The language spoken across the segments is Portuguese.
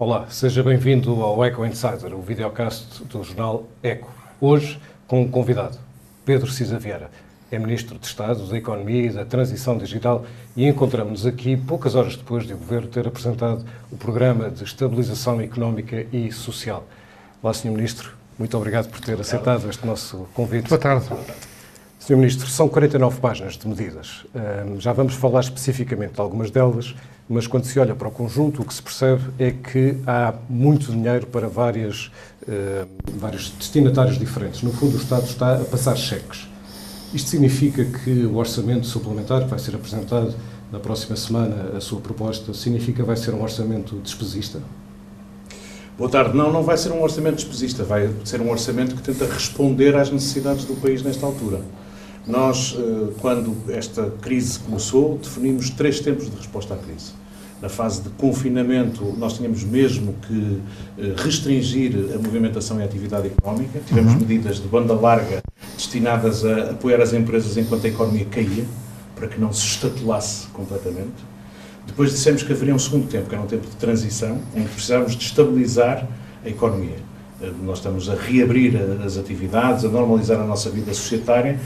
Olá, seja bem-vindo ao Eco Insider, o videocast do jornal Eco. Hoje com um convidado, Pedro Cisa Vieira. É Ministro de Estado da Economia e da Transição Digital e encontramos-nos aqui poucas horas depois de o Governo ter apresentado o Programa de Estabilização Económica e Social. Olá, Sr. Ministro, muito obrigado por ter aceitado este nosso convite. Boa tarde. Sr. Ministro, são 49 páginas de medidas. Já vamos falar especificamente de algumas delas, mas quando se olha para o conjunto, o que se percebe é que há muito dinheiro para várias, uh, vários destinatários diferentes. No fundo, o Estado está a passar cheques. Isto significa que o orçamento suplementar que vai ser apresentado na próxima semana, a sua proposta, significa que vai ser um orçamento despesista? Boa tarde. Não, não vai ser um orçamento despesista, vai ser um orçamento que tenta responder às necessidades do país nesta altura. Nós, eh, quando esta crise começou, definimos três tempos de resposta à crise. Na fase de confinamento, nós tínhamos mesmo que eh, restringir a movimentação e a atividade económica. Tivemos uhum. medidas de banda larga destinadas a apoiar as empresas enquanto a economia caía, para que não se estatelasse completamente. Depois dissemos que haveria um segundo tempo, que era um tempo de transição, em que precisávamos de estabilizar a economia. Eh, nós estamos a reabrir as atividades, a normalizar a nossa vida societária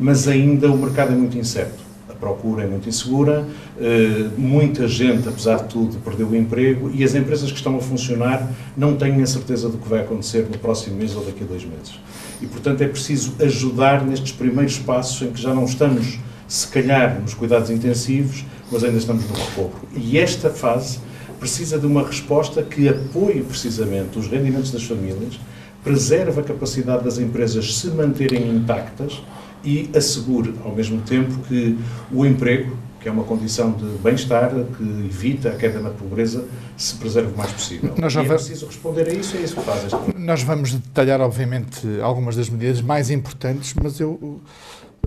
mas ainda o mercado é muito incerto. A procura é muito insegura, eh, muita gente, apesar de tudo, perdeu o emprego e as empresas que estão a funcionar não têm a certeza do que vai acontecer no próximo mês ou daqui a dois meses. E, portanto, é preciso ajudar nestes primeiros passos em que já não estamos, se calhar, nos cuidados intensivos, mas ainda estamos no recobro. E esta fase precisa de uma resposta que apoie precisamente os rendimentos das famílias, preserve a capacidade das empresas se manterem intactas e assegure, ao mesmo tempo, que o emprego, que é uma condição de bem-estar, que evita a queda na pobreza, se preserve o mais possível. Nós já e é preciso responder a isso, é isso que faz este Nós vamos detalhar, obviamente, algumas das medidas mais importantes, mas eu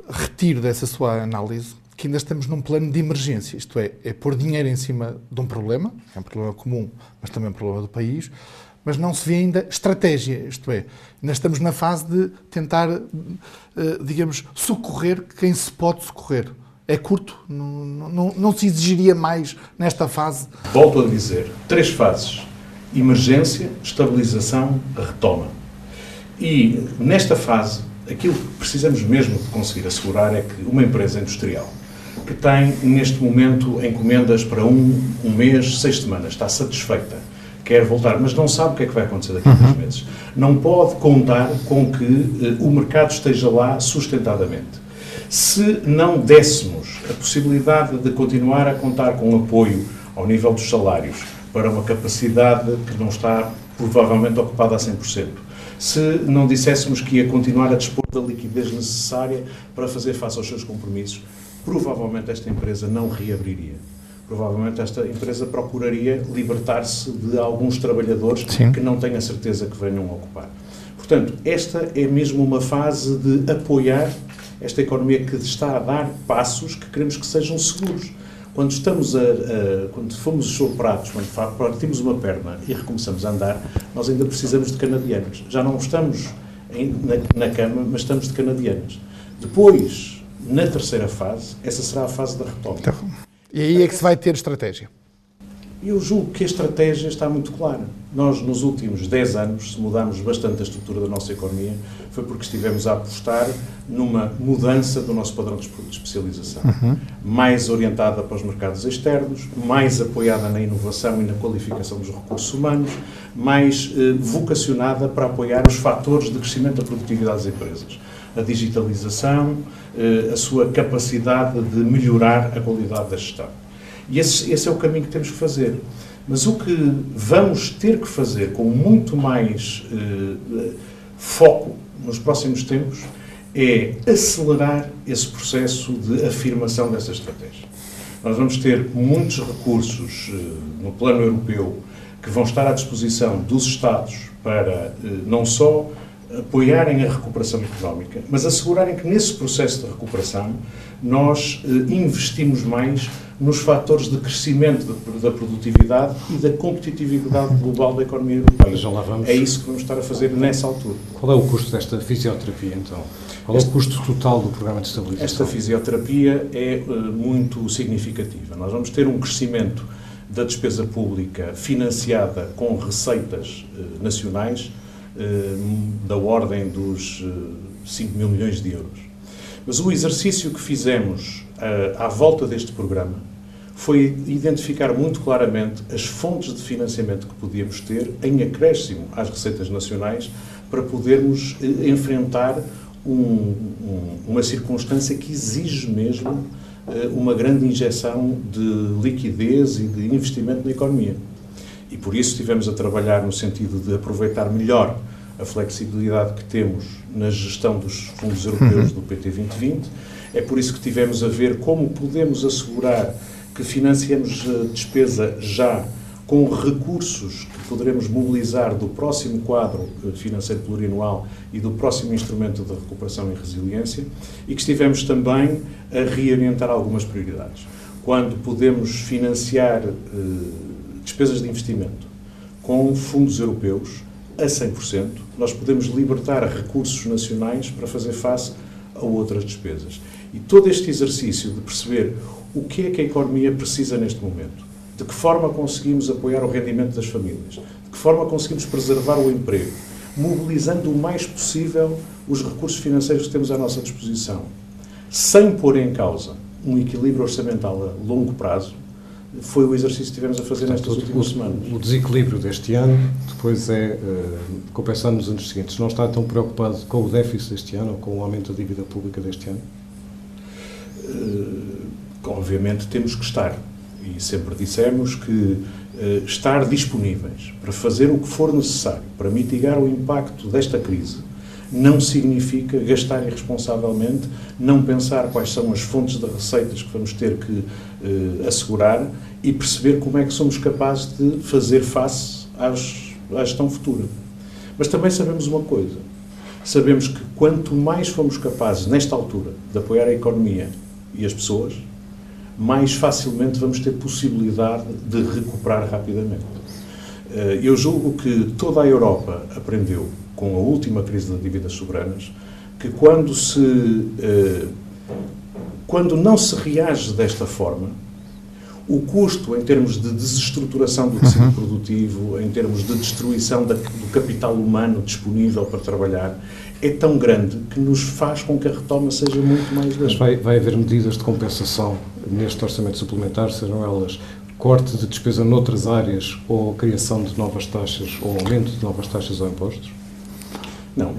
retiro dessa sua análise que ainda estamos num plano de emergência, isto é, é pôr dinheiro em cima de um problema, é um problema comum, mas também um problema do país, mas não se vê ainda estratégia, isto é, ainda estamos na fase de tentar, eh, digamos, socorrer quem se pode socorrer. É curto, não, não, não se exigiria mais nesta fase? Volto a dizer, três fases. Emergência, estabilização, retoma. E nesta fase, aquilo que precisamos mesmo de conseguir assegurar é que uma empresa industrial que tem neste momento encomendas para um, um mês, seis semanas, está satisfeita quer voltar, mas não sabe o que é que vai acontecer daqui a uhum. meses. Não pode contar com que uh, o mercado esteja lá sustentadamente. Se não dessemos a possibilidade de continuar a contar com apoio ao nível dos salários para uma capacidade que não está provavelmente ocupada a 100%, se não disséssemos que ia continuar a dispor da liquidez necessária para fazer face aos seus compromissos, provavelmente esta empresa não reabriria provavelmente esta empresa procuraria libertar-se de alguns trabalhadores Sim. que não têm a certeza que venham a ocupar. Portanto, esta é mesmo uma fase de apoiar esta economia que está a dar passos que queremos que sejam seguros. Quando estamos a, a quando fomos soprados, quando partimos uma perna e recomeçamos a andar, nós ainda precisamos de canadianos. Já não estamos em, na, na cama, mas estamos de canadianos. Depois, na terceira fase, essa será a fase da retoma. E aí é que se vai ter estratégia. Eu julgo que a estratégia está muito clara. Nós, nos últimos 10 anos, se mudámos bastante a estrutura da nossa economia, foi porque estivemos a apostar numa mudança do nosso padrão de especialização. Uhum. Mais orientada para os mercados externos, mais apoiada na inovação e na qualificação dos recursos humanos, mais eh, vocacionada para apoiar os fatores de crescimento da produtividade das empresas. A digitalização, a sua capacidade de melhorar a qualidade da gestão. E esse, esse é o caminho que temos que fazer. Mas o que vamos ter que fazer com muito mais eh, foco nos próximos tempos é acelerar esse processo de afirmação dessa estratégia. Nós vamos ter muitos recursos eh, no plano europeu que vão estar à disposição dos Estados para eh, não só apoiarem a recuperação económica, mas assegurarem que nesse processo de recuperação nós eh, investimos mais nos fatores de crescimento da produtividade e da competitividade global da economia europeia. Já lá vamos. É isso que vamos estar a fazer nessa altura. Qual é o custo desta fisioterapia, então? Qual é o custo total do programa de estabilização? Esta fisioterapia é uh, muito significativa. Nós vamos ter um crescimento da despesa pública financiada com receitas nacionais da ordem dos 5 mil milhões de euros. Mas o exercício que fizemos à volta deste programa foi identificar muito claramente as fontes de financiamento que podíamos ter em acréscimo às receitas nacionais para podermos eh, enfrentar um, um, uma circunstância que exige mesmo eh, uma grande injeção de liquidez e de investimento na economia. E por isso estivemos a trabalhar no sentido de aproveitar melhor a flexibilidade que temos na gestão dos fundos europeus do PT 2020. É por isso que tivemos a ver como podemos assegurar que financiamos a despesa já com recursos que poderemos mobilizar do próximo quadro financeiro plurianual e do próximo instrumento de recuperação e resiliência e que estivemos também a reorientar algumas prioridades. Quando podemos financiar eh, despesas de investimento com fundos europeus a 100%, nós podemos libertar recursos nacionais para fazer face a outras despesas. E todo este exercício de perceber o que é que a economia precisa neste momento, de que forma conseguimos apoiar o rendimento das famílias, de que forma conseguimos preservar o emprego, mobilizando o mais possível os recursos financeiros que temos à nossa disposição, sem pôr em causa um equilíbrio orçamental a longo prazo, foi o exercício que tivemos a fazer Portanto, nestas últimas o, semanas. O desequilíbrio deste ano depois é uh, compensado nos anos seguintes. Não está tão preocupado com o déficit deste ano ou com o aumento da dívida pública deste ano? Uh, obviamente temos que estar. E sempre dissemos que uh, estar disponíveis para fazer o que for necessário para mitigar o impacto desta crise não significa gastar irresponsavelmente, não pensar quais são as fontes de receitas que vamos ter que uh, assegurar e perceber como é que somos capazes de fazer face às, à gestão futura. Mas também sabemos uma coisa: sabemos que quanto mais fomos capazes, nesta altura, de apoiar a economia e as pessoas, mais facilmente vamos ter possibilidade de recuperar rapidamente. Eh, eu julgo que toda a Europa aprendeu, com a última crise de dívidas soberanas, que quando, se, eh, quando não se reage desta forma, o custo em termos de desestruturação do tecido uhum. produtivo, em termos de destruição do capital humano disponível para trabalhar, é tão grande que nos faz com que a retoma seja muito mais lenta. Mas vai, vai haver medidas de compensação neste orçamento suplementar, sejam elas corte de despesa noutras áreas ou criação de novas taxas ou aumento de novas taxas ou impostos? Não,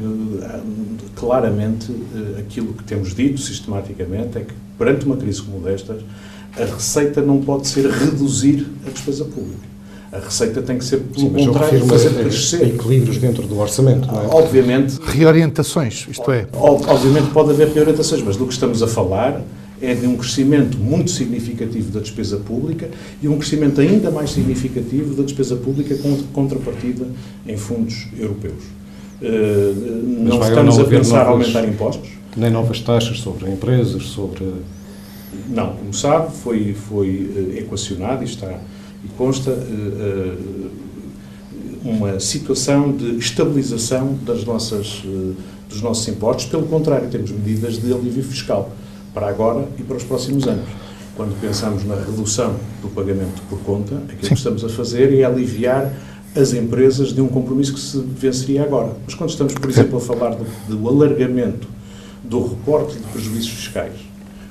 claramente eh, aquilo que temos dito sistematicamente é que perante uma crise como destas, a receita não pode ser reduzir a despesa pública. A receita tem que ser, pelo Sim, contrário, fazer a, crescer. A equilíbrios dentro do orçamento, não é? Obviamente. Reorientações, isto é. Obviamente pode haver reorientações, mas do que estamos a falar é de um crescimento muito significativo da despesa pública e um crescimento ainda mais significativo da despesa pública com contrapartida em fundos europeus. Não estamos não a pensar novas, aumentar impostos. Nem novas taxas sobre empresas, sobre. Não, como sabe, foi, foi uh, equacionado e está e consta uh, uma situação de estabilização das nossas, dos nossos impostos. Pelo contrário, temos medidas de alívio fiscal para agora e para os próximos anos. Quando pensamos na redução do pagamento por conta, aquilo Sim. que estamos a fazer é aliviar as empresas de um compromisso que se venceria agora. Mas quando estamos, por exemplo, a falar do, do alargamento do reporte de prejuízos fiscais,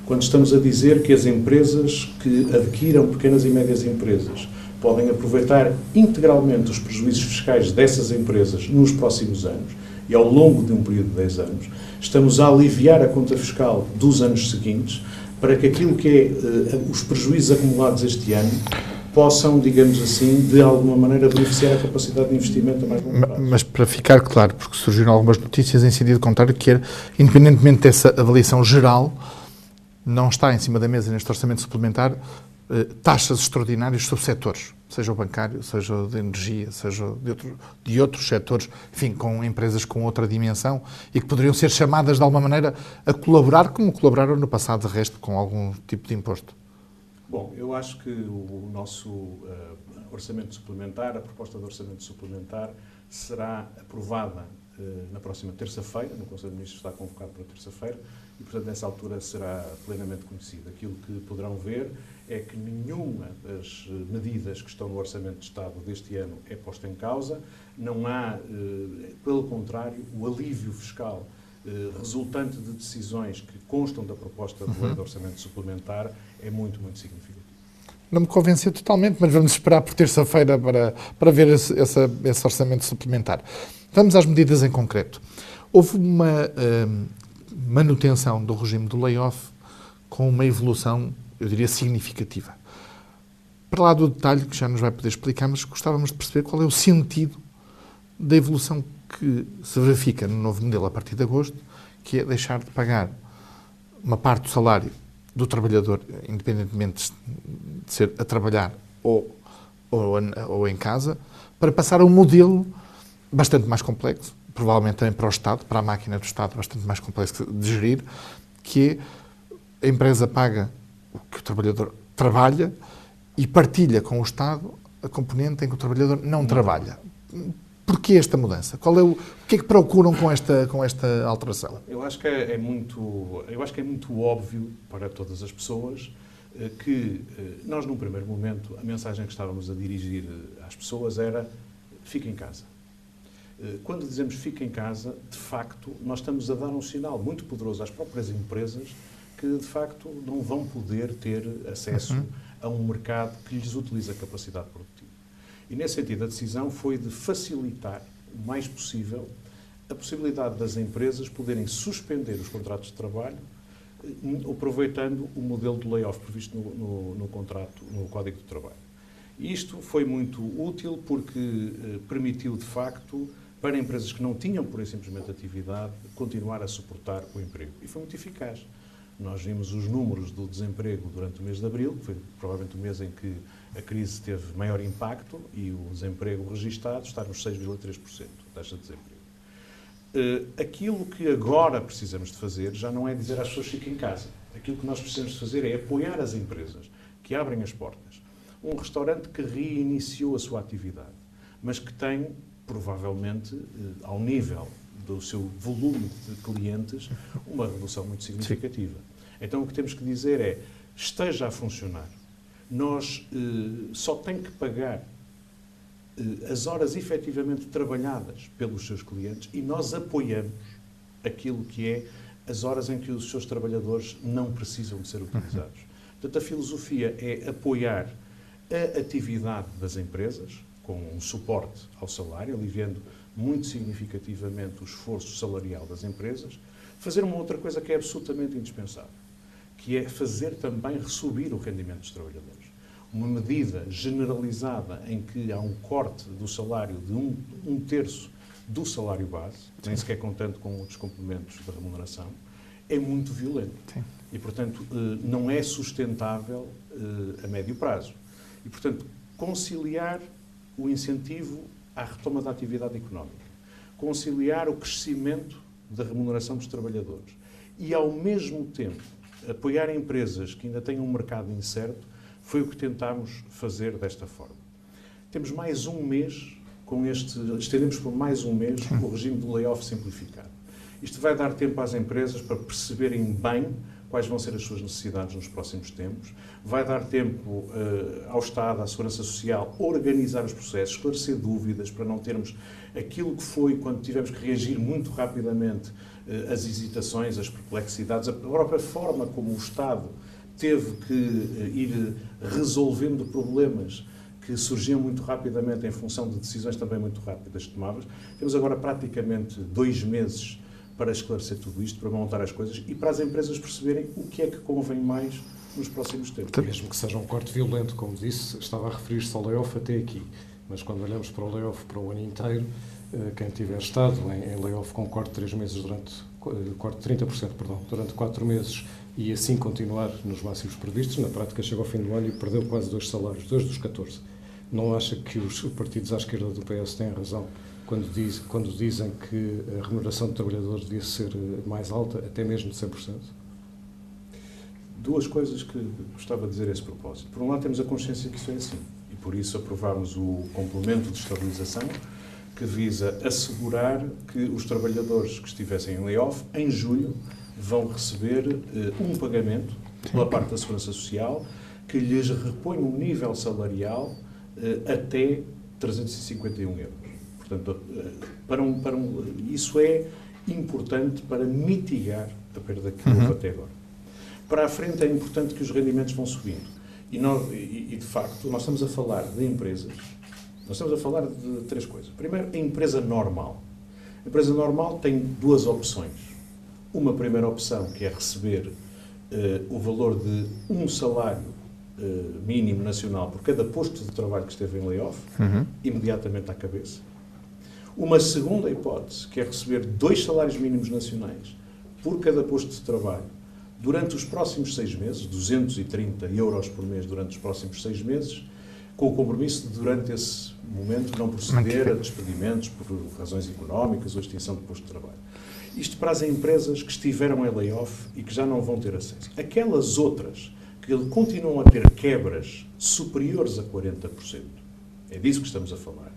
quando estamos a dizer que as empresas que adquiram pequenas e médias empresas podem aproveitar integralmente os prejuízos fiscais dessas empresas nos próximos anos e ao longo de um período de 10 anos, estamos a aliviar a conta fiscal dos anos seguintes para que aquilo que é uh, os prejuízos acumulados este ano possam, digamos assim, de alguma maneira beneficiar a capacidade de investimento a mais longo prazo. Mas para ficar claro, porque surgiram algumas notícias em sentido contrário, que era, independentemente dessa avaliação geral, não está em cima da mesa neste orçamento suplementar eh, taxas extraordinárias sobre setores, seja o bancário, seja de energia, seja de, outro, de outros setores, enfim, com empresas com outra dimensão e que poderiam ser chamadas de alguma maneira a colaborar, como colaboraram no passado, de resto, com algum tipo de imposto. Bom, eu acho que o nosso uh, orçamento suplementar, a proposta de orçamento suplementar, será aprovada eh, na próxima terça-feira, no Conselho de Ministros está convocado para terça-feira, e, portanto, nessa altura será plenamente conhecido. Aquilo que poderão ver é que nenhuma das eh, medidas que estão no Orçamento de Estado deste ano é posta em causa, não há, pelo contrário, o alívio fiscal resultante de decisões que constam da proposta de lei de uhum. orçamento suplementar é muito, muito significativo. Não me convenceu totalmente, mas vamos esperar por terça-feira para, para ver esse, esse, esse orçamento suplementar. Vamos às medidas em concreto. Houve uma uh, manutenção do regime do layoff com uma evolução, eu diria, significativa. Para lá do detalhe, que já nos vai poder explicar, mas gostávamos de perceber qual é o sentido da evolução que se verifica no novo modelo a partir de agosto, que é deixar de pagar uma parte do salário do trabalhador, independentemente de ser a trabalhar ou, ou, ou em casa, para passar a um modelo bastante mais complexo, provavelmente também para o Estado, para a máquina do Estado, bastante mais complexo de gerir, que é a empresa paga o que o trabalhador trabalha e partilha com o Estado a componente em que o trabalhador não trabalha. Porquê esta mudança? Qual é o, o que é que procuram com esta, com esta alteração? Eu acho que é, é muito, eu acho que é muito óbvio para todas as pessoas eh, que eh, nós, num primeiro momento, a mensagem que estávamos a dirigir às pessoas era fique em casa. Eh, quando dizemos fica em casa, de facto, nós estamos a dar um sinal muito poderoso às próprias empresas que, de facto, não vão poder ter acesso uhum. a um mercado que lhes utiliza a capacidade produtiva. E, nesse sentido, a decisão foi de facilitar o mais possível a possibilidade das empresas poderem suspender os contratos de trabalho eh, aproveitando o modelo de layoff previsto no, no, no contrato, no Código de Trabalho. Isto foi muito útil porque eh, permitiu, de facto, para empresas que não tinham, por simplesmente, atividade, continuar a suportar o emprego. E foi muito eficaz. Nós vimos os números do desemprego durante o mês de abril, que foi provavelmente o mês em que a crise teve maior impacto, e o desemprego registado está nos 6,3%, taxa de desemprego. Uh, aquilo que agora precisamos de fazer já não é dizer às pessoas fiquem em casa. Aquilo que nós precisamos de fazer é apoiar as empresas que abrem as portas. Um restaurante que reiniciou a sua atividade, mas que tem provavelmente, eh, ao nível do seu volume de clientes, uma redução muito significativa. Então, o que temos que dizer é, esteja a funcionar. Nós eh, só tem que pagar eh, as horas efetivamente trabalhadas pelos seus clientes e nós apoiamos aquilo que é as horas em que os seus trabalhadores não precisam de ser utilizados. Portanto, a filosofia é apoiar a atividade das empresas, com um suporte ao salário, aliviando muito significativamente o esforço salarial das empresas, fazer uma outra coisa que é absolutamente indispensável, que é fazer também resubir o rendimento dos trabalhadores. Uma medida generalizada em que há um corte do salário de um, um terço do salário base, nem sequer contando com outros complementos da remuneração, é muito violento. Sim. E, portanto, eh, não é sustentável eh, a médio prazo. E, portanto, conciliar o incentivo à retoma da atividade económica, conciliar o crescimento da remuneração dos trabalhadores e, ao mesmo tempo, apoiar empresas que ainda têm um mercado incerto, foi o que tentámos fazer desta forma. Temos mais um mês com este, estendemos por mais um mês o regime do layoff simplificado. Isto vai dar tempo às empresas para perceberem bem quais vão ser as suas necessidades nos próximos tempos. Vai dar tempo uh, ao Estado, à Segurança Social, organizar os processos, esclarecer dúvidas para não termos aquilo que foi quando tivemos que reagir muito rapidamente as hesitações, as perplexidades, a própria forma como o Estado teve que uh, ir resolvendo problemas que surgiam muito rapidamente em função de decisões também muito rápidas tomadas. Temos agora praticamente dois meses para esclarecer tudo isto, para montar as coisas e para as empresas perceberem o que é que convém mais nos próximos tempos. Mesmo que seja um corte violento, como disse, estava a referir-se ao layoff até aqui, mas quando olhamos para o layoff para o ano inteiro, eh, quem tiver estado em, layoff com corte de 3 meses durante, eh, corte de 30%, perdão, durante 4 meses e assim continuar nos máximos previstos, na prática chega ao fim do ano e perdeu quase dois salários, dois dos 14. Não acha que os partidos à esquerda do PS têm razão quando, diz, quando dizem que a remuneração do trabalhador devia ser eh, mais alta, até mesmo de 100%? Duas coisas que gostava de dizer a esse propósito. Por um lado, temos a consciência que isso é assim, e por isso aprovámos o complemento de estabilização, que visa assegurar que os trabalhadores que estivessem em layoff, em julho, vão receber uh, um pagamento pela parte da Segurança Social que lhes repõe um nível salarial uh, até 351 euros. Portanto, uh, para um, para um, isso é importante para mitigar a perda que houve uhum. até agora. Para a frente é importante que os rendimentos vão subindo. E, nós, e, e, de facto, nós estamos a falar de empresas, nós estamos a falar de três coisas. Primeiro, a empresa normal. A empresa normal tem duas opções. Uma primeira opção, que é receber uh, o valor de um salário uh, mínimo nacional por cada posto de trabalho que esteve em layoff, uhum. imediatamente à cabeça. Uma segunda hipótese, que é receber dois salários mínimos nacionais por cada posto de trabalho durante os próximos seis meses, 230 euros por mês durante os próximos seis meses, com o compromisso de, durante esse momento, não proceder a despedimentos por razões económicas ou extinção de posto de trabalho. Isto para as empresas que estiveram em layoff e que já não vão ter acesso. Aquelas outras que continuam a ter quebras superiores a 40%, é disso que estamos a falar,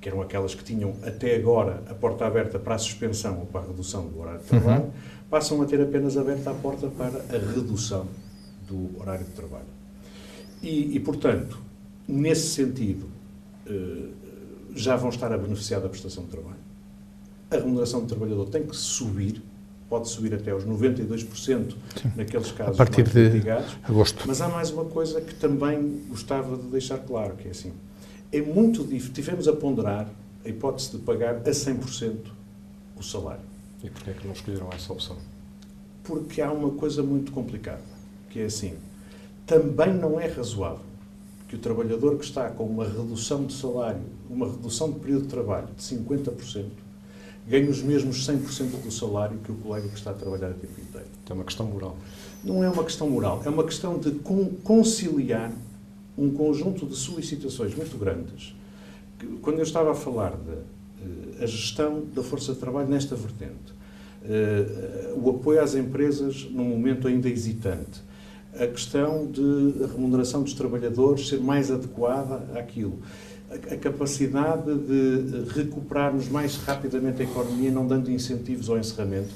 que eram aquelas que tinham até agora a porta aberta para a suspensão ou para a redução do horário de trabalho, uhum. passam a ter apenas aberta a porta para a redução do horário de trabalho. E, e portanto, nesse sentido, eh, já vão estar a beneficiar da prestação de trabalho. A remuneração do trabalhador tem que subir, pode subir até aos 92% Sim. naqueles casos a partir de litigados. agosto. Mas há mais uma coisa que também gostava de deixar claro, que é assim, é muito difícil. Tivemos a ponderar a hipótese de pagar a 100% o salário. E porquê é que não escolheram essa opção? Porque há uma coisa muito complicada, que é assim, também não é razoável que o trabalhador que está com uma redução de salário, uma redução de período de trabalho de 50%, ganhe os mesmos 100% do salário que o colega que está a trabalhar a tempo inteiro. É uma questão moral. Não é uma questão moral, é uma questão de conciliar um conjunto de solicitações muito grandes. Quando eu estava a falar da eh, gestão da força de trabalho nesta vertente, eh, o apoio às empresas num momento ainda hesitante, a questão de remuneração dos trabalhadores ser mais adequada àquilo, a capacidade de recuperarmos mais rapidamente a economia, não dando incentivos ao encerramento,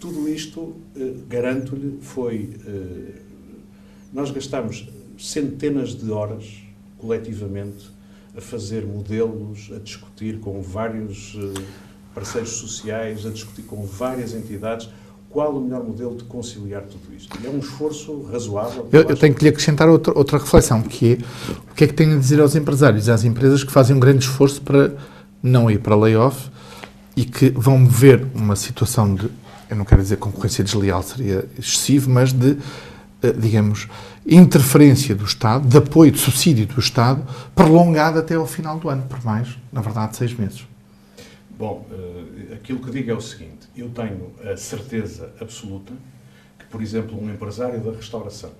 tudo isto, eh, garanto-lhe, foi. Nós gastamos centenas de horas, coletivamente, a fazer modelos, a discutir com vários eh, parceiros sociais, a discutir com várias entidades qual o melhor modelo de conciliar tudo isto. E é um esforço razoável. Eu, eu tenho que lhe acrescentar outra, outra reflexão, que é o que é que tem a dizer aos empresários e às empresas que fazem um grande esforço para não ir para layoff e que vão ver uma situação de, eu não quero dizer concorrência desleal, seria excessivo, mas de, eh, digamos, interferência do Estado, de apoio, de subsídio do Estado, prolongado até ao final do ano, por mais, na verdade, seis meses. Bom, uh, aquilo que digo é o seguinte: eu tenho a certeza absoluta que, por exemplo, um empresário da restauração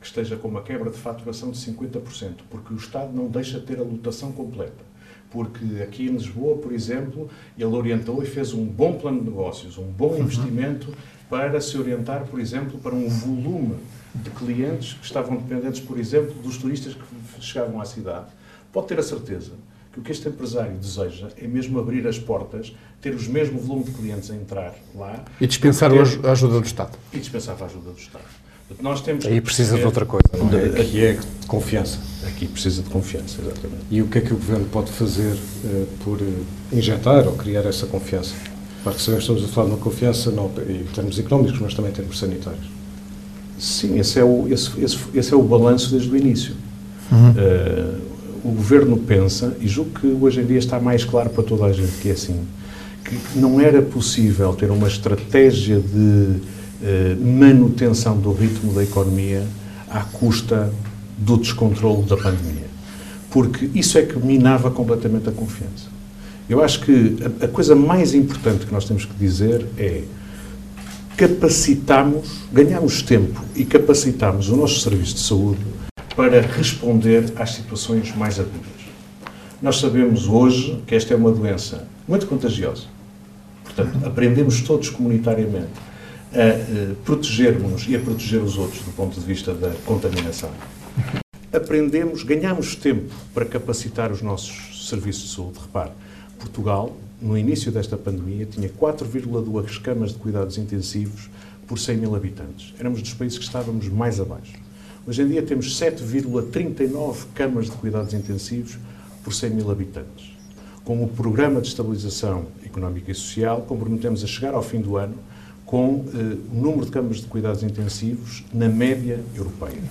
que esteja com uma quebra de faturação de 50%, porque o Estado não deixa ter a lotação completa. Porque aqui em Lisboa, por exemplo, ele orientou e fez um bom plano de negócios, um bom uhum. investimento para se orientar, por exemplo, para um volume de clientes que estavam dependentes, por exemplo, dos turistas que chegavam à cidade. Pode ter a certeza que o que este empresário deseja é mesmo abrir as portas, ter os mesmo volume de clientes a entrar lá. E dispensar ter... a ajuda do Estado. E dispensar a ajuda do Estado. Nós temos Aí precisa de outra coisa, não é? De, aqui é de confiança. Aqui precisa de confiança, exatamente. E o que é que o Governo pode fazer uh, por uh, injetar ou criar essa confiança? Para que estamos a falar de uma confiança não, em termos económicos, mas também em termos sanitários. Sim, esse é o, esse, esse, esse é o balanço desde o início. Uhum. Uh, o governo pensa, e julgo que hoje em dia está mais claro para toda a gente que é assim, que não era possível ter uma estratégia de uh, manutenção do ritmo da economia à custa do descontrole da pandemia. Porque isso é que minava completamente a confiança. Eu acho que a, a coisa mais importante que nós temos que dizer é capacitamos, ganhamos tempo e capacitamos o nosso serviço de saúde para responder às situações mais agudas. Nós sabemos hoje que esta é uma doença muito contagiosa. Portanto, aprendemos todos comunitariamente a uh, protegermos e a proteger os outros do ponto de vista da contaminação. Aprendemos, ganhamos tempo para capacitar os nossos serviços de saúde. Repare, Portugal, no início desta pandemia, tinha 4,2 camas de cuidados intensivos por 100 mil habitantes. Éramos dos países que estávamos mais abaixo. Hoje em dia temos 7,39 camas de cuidados intensivos por 100 mil habitantes. Com o Programa de Estabilização Económica e Social, comprometemos a chegar ao fim do ano com eh, o número de camas de cuidados intensivos na média europeia.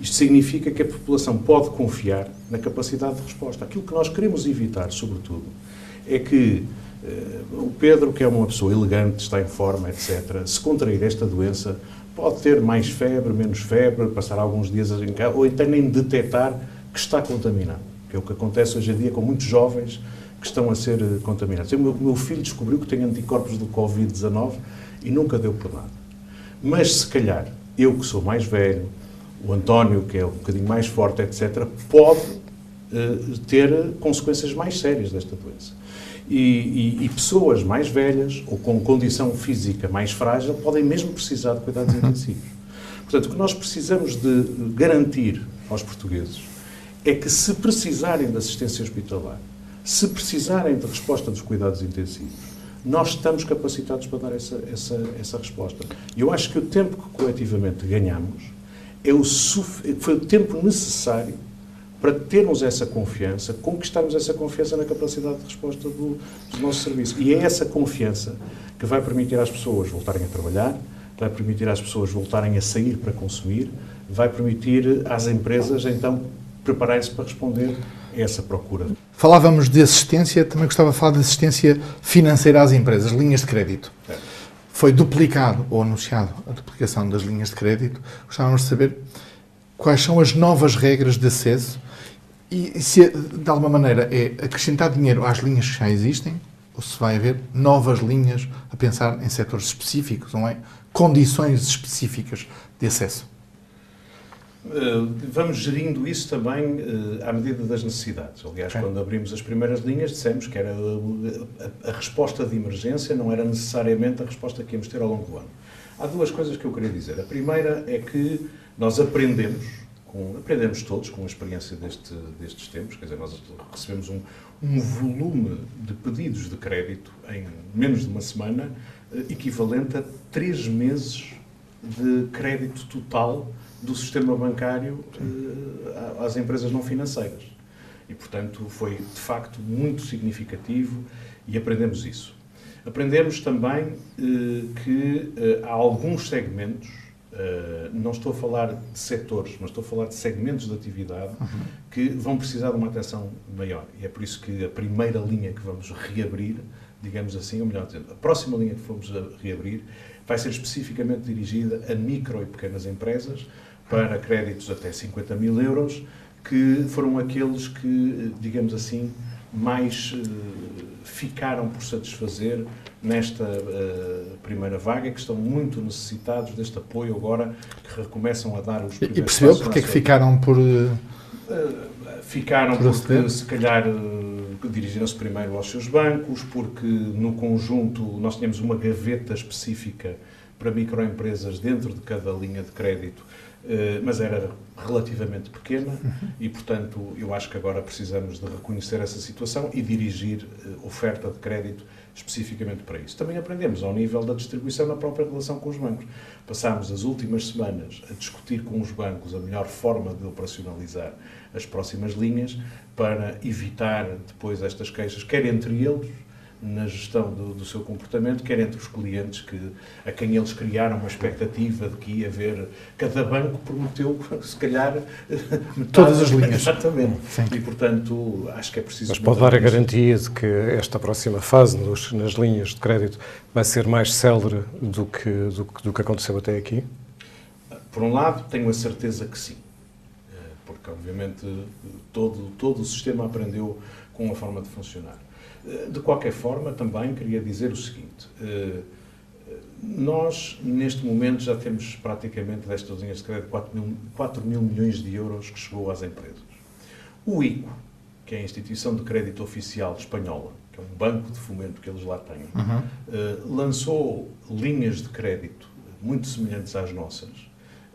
Isto significa que a população pode confiar na capacidade de resposta. Aquilo que nós queremos evitar, sobretudo, é que uh, o Pedro, que é uma pessoa elegante, está em forma, etc., se contrair esta doença, pode ter mais febre, menos febre, passar alguns dias em casa, ou até nem detectar que está contaminado, que é o que acontece hoje em dia com muitos jovens que estão a ser eh, contaminados. O meu, meu filho descobriu que tem anticorpos do Covid-19 e nunca deu por nada. Mas se calhar, eu que sou mais velho, o António, que é um bocadinho mais forte, etc., pode uh, ter consequências mais sérias desta doença. E, e, e, pessoas mais velhas ou com condição física mais frágil podem mesmo precisar de cuidados intensivos. Portanto, o que nós precisamos de garantir aos portugueses é que, se precisarem de assistência hospitalar, se precisarem de resposta dos cuidados intensivos, nós estamos capacitados para dar essa, essa, essa resposta. E eu acho que o tempo que coletivamente ganhamos é o, foi o tempo necessário para termos essa confiança, conquistarmos essa confiança na capacidade de resposta do, do nosso serviço. E é essa confiança que vai permitir às pessoas voltarem a trabalhar, vai permitir às pessoas voltarem a sair para consumir, vai permitir às empresas, então, prepararem-se para responder essa procura. Falávamos de assistência, também gostava de falar de assistência financeira às empresas, linhas de crédito. É. Foi duplicado ou anunciado a duplicação das linhas de crédito. Gostávamos de saber quais são as novas regras de acesso e se, de alguma maneira, é acrescentar dinheiro às linhas que já existem ou se vai haver novas linhas a pensar em setores específicos, não é? Condições específicas de acesso. Eh, vamos gerindo isso também uh, à medida das necessidades. Aliás, okay. quando abrimos as primeiras linhas, dissemos que era a, a, a, resposta de emergência não era necessariamente a resposta que íamos ter ao longo do ano. Há duas coisas que eu queria dizer. A primeira é que nós aprendemos, com, aprendemos todos com a experiência deste, destes tempos, quer dizer, nós recebemos um, um volume de pedidos de crédito em menos de uma semana, uh, equivalente a três meses de crédito total do sistema bancário uh, às empresas não financeiras. E, portanto, foi de facto muito significativo e aprendemos isso. Aprendemos também uh, que há alguns segmentos, não estou a falar de setores, mas estou a falar de segmentos de atividade uhum. que vão precisar de uma atenção maior. E é por isso que a primeira linha que vamos reabrir, digamos assim, ou melhor dizendo, a próxima linha que vamos reabrir vai ser especificamente dirigida a micro e pequenas empresas, para créditos até 50 mil euros, que foram aqueles que, digamos assim, mais uh, ficaram por satisfazer nesta uh, primeira vaga, que estão muito necessitados deste apoio agora, que recomeçam a dar os primeiros E percebeu porque é que ficaram por... Uh, ficaram por porque, se calhar, dirigiram-se primeiro aos seus bancos, porque no conjunto nós tínhamos uma gaveta específica para microempresas dentro de cada linha de crédito eh, mas era relativamente pequena uhum. e, portanto, eu acho que agora precisamos de reconhecer essa situação e dirigir eh, oferta de crédito especificamente para isso. Também aprendemos ao nível da distribuição na própria relação com os bancos. Passámos as últimas semanas a discutir com os bancos a melhor forma de operacionalizar as próximas linhas para evitar depois estas queixas, quer entre eles, na gestão do, do, seu comportamento, quer entre os clientes que, a quem eles criaram uma expectativa de que ia haver. Cada banco prometeu, se calhar, metade, todas as linhas. Exatamente. Sim. E, portanto, acho que é preciso. Mas pode dar a garantia de que esta próxima fase nos, nas linhas de crédito vai ser mais célere do que, do, do que aconteceu até aqui? Por um lado, tenho a certeza que sim. Eh, porque, obviamente, todo, todo o sistema aprendeu com a forma de funcionar. Eh, de qualquer forma, também queria dizer o seguinte: eh, nós, neste momento, já temos praticamente destas linhas de crédito 4 mil, 4 mil milhões de euros que chegou às empresas. O ICO, que é a instituição de crédito oficial espanhola, que é um banco de fomento que eles lá têm, uhum. uh, lançou linhas de crédito muito semelhantes às nossas.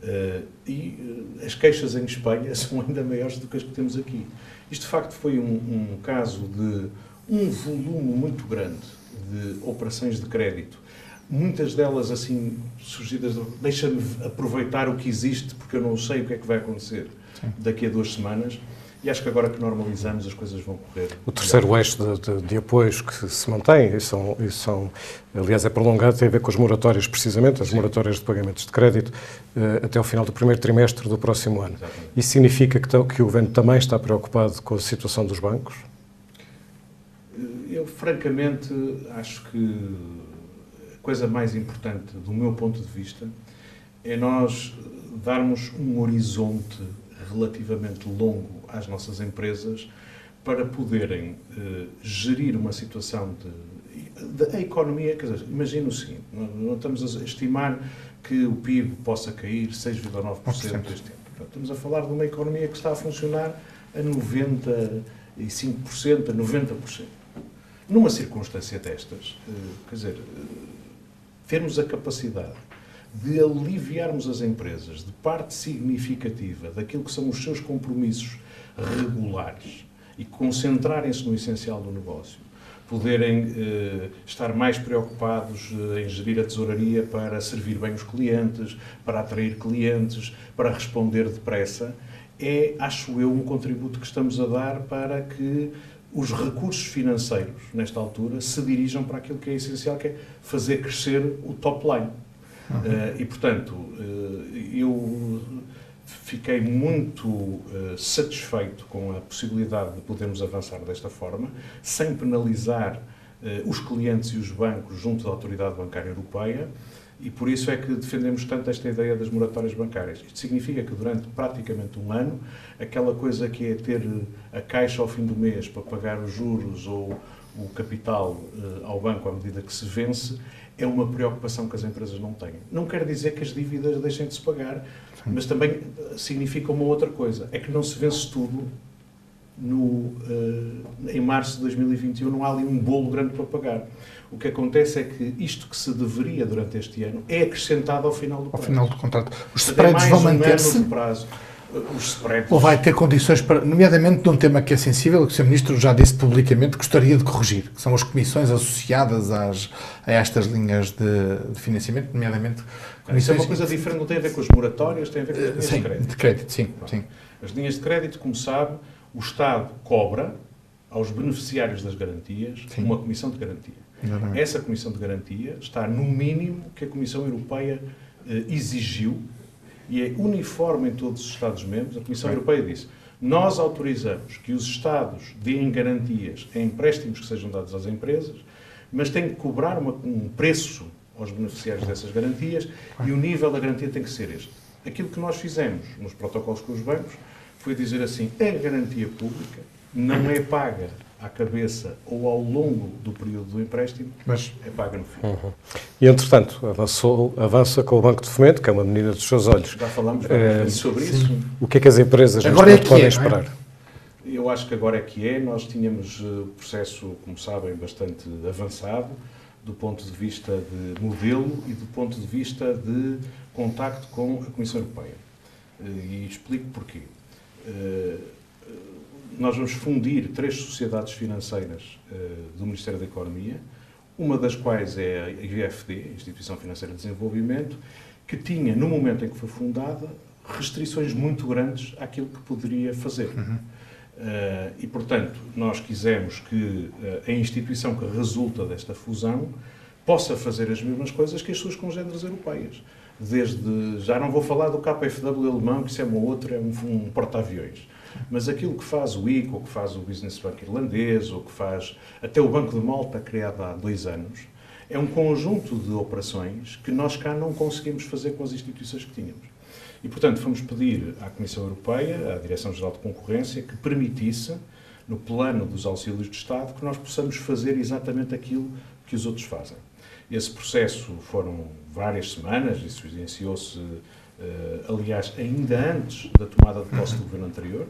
Uh, e uh, as queixas em Espanha são ainda maiores do que as que temos aqui. Isto, de facto, foi um, um caso de um volume muito grande de operações de crédito, muitas delas assim surgidas, deixa-me aproveitar o que existe, porque eu não sei o que é que vai acontecer Sim. daqui a duas semanas. E acho que agora que normalizamos as coisas vão correr. O terceiro eixo de, de, de apoios que se mantém, e são, e são, aliás, é prolongado, tem a ver com as moratórias, precisamente, as Sim. moratórias de pagamentos de crédito, uh, até ao final do primeiro trimestre do próximo ano. Exatamente. Isso significa que, que o governo também está preocupado com a situação dos bancos? Eu, francamente, acho que a coisa mais importante, do meu ponto de vista, é nós darmos um horizonte relativamente longo às nossas empresas para poderem eh, gerir uma situação de, de, a economia. Quer dizer, imagina o seguinte: não, estamos a estimar que o PIB possa cair 6,9% este ano. Estamos a falar de uma economia que está a funcionar a 95%, a 90%. Numa circunstância destas, eh, quer dizer, eh, termos a capacidade de aliviarmos as empresas de parte significativa daquilo que são os seus compromissos regulares e concentrarem-se no essencial do negócio, poderem eh, estar mais preocupados eh, em gerir a tesouraria para servir bem os clientes, para atrair clientes, para responder depressa, é, acho eu, um contributo que estamos a dar para que os recursos financeiros, nesta altura, se dirijam para aquilo que é essencial, que é fazer crescer o top line. Uh, e, portanto, uh, eu fiquei muito uh, satisfeito com a possibilidade de podermos avançar desta forma, sem penalizar os clientes e os bancos junto da Autoridade Bancária Europeia, e por isso é que defendemos tanto esta ideia das moratórias bancárias. Isto significa que durante praticamente um ano, aquela coisa que é ter a caixa ao fim do mês para pagar os juros ou o capital ao banco à medida que se vence, é uma preocupação que as empresas não têm. Não quer dizer que as dívidas deixem de se pagar, mas também eh, significa uma outra coisa, é que não se vence tudo no, uh, em março de 2021, não há ali um bolo grande para pagar. O que acontece é que isto que se deveria durante este ano é acrescentado ao final do prazo. Ao final do contrato. Os spreads é vão manter-se? Um os spreads. Ou vai ter condições para, nomeadamente de um tema que é sensível, que o Sr. Ministro já disse publicamente, gostaria de corrigir, que são as comissões associadas às, a estas linhas de, de financiamento, nomeadamente comissões... Isso é uma coisa diferente, não tem a ver com as moratórias, tem a ver com as linhas sim, de crédito. De crédito, sim, sim. As linhas de crédito, como sabe, o Estado cobra aos beneficiários das garantias sim. uma comissão de garantia. Exatamente. Essa comissão de garantia está no mínimo que a Comissão Europeia eh, exigiu e é uniforme em todos os Estados-membros, a Comissão Europeia disse nós autorizamos que os Estados deem garantias em empréstimos que sejam dados às empresas, mas têm que cobrar uma, um preço aos beneficiários dessas garantias e o nível da garantia tem que ser este. Aquilo que nós fizemos nos protocolos com os bancos foi dizer assim: a garantia pública não é paga à cabeça ou ao longo do período do empréstimo, mas é paga no fim. Uhum. E, entretanto, avançou, avança com o Banco de Fomento, que é uma menina dos seus olhos. Já falamos é, sobre sim. isso. O que é que as empresas agora é que podem é, esperar? É? Eu acho que agora é que é. Nós tínhamos o uh, processo, como sabem, bastante avançado do ponto de vista de modelo e do ponto de vista de contacto com a Comissão Europeia. Uh, e explico porquê. Uh, nós vamos fundir três sociedades financeiras uh, do Ministério da Economia, uma das quais é a IFD, Instituição Financeira de Desenvolvimento, que tinha, no momento em que foi fundada, restrições muito grandes àquilo que poderia fazer. Uhum. Uh, e, portanto, nós quisemos que uh, a instituição que resulta desta fusão possa fazer as mesmas coisas que as suas congêneres europeias. Desde, já não vou falar do KfW alemão, que isso é uma outra, é um, um porta-aviões. Mas aquilo que faz o ICO, ou que faz o Business Bank irlandês, ou que faz até o Banco de Malta, criado há dois anos, é um conjunto de operações que nós cá não conseguimos fazer com as instituições que tínhamos. E, portanto, fomos pedir à Comissão Europeia, à Direção-Geral de Concorrência, que permitisse, no plano dos auxílios de Estado, que nós possamos fazer exatamente aquilo que os outros fazem. Esse processo foram várias semanas, isso evidenciou-se eh, aliás, ainda antes da tomada de posse do governo anterior,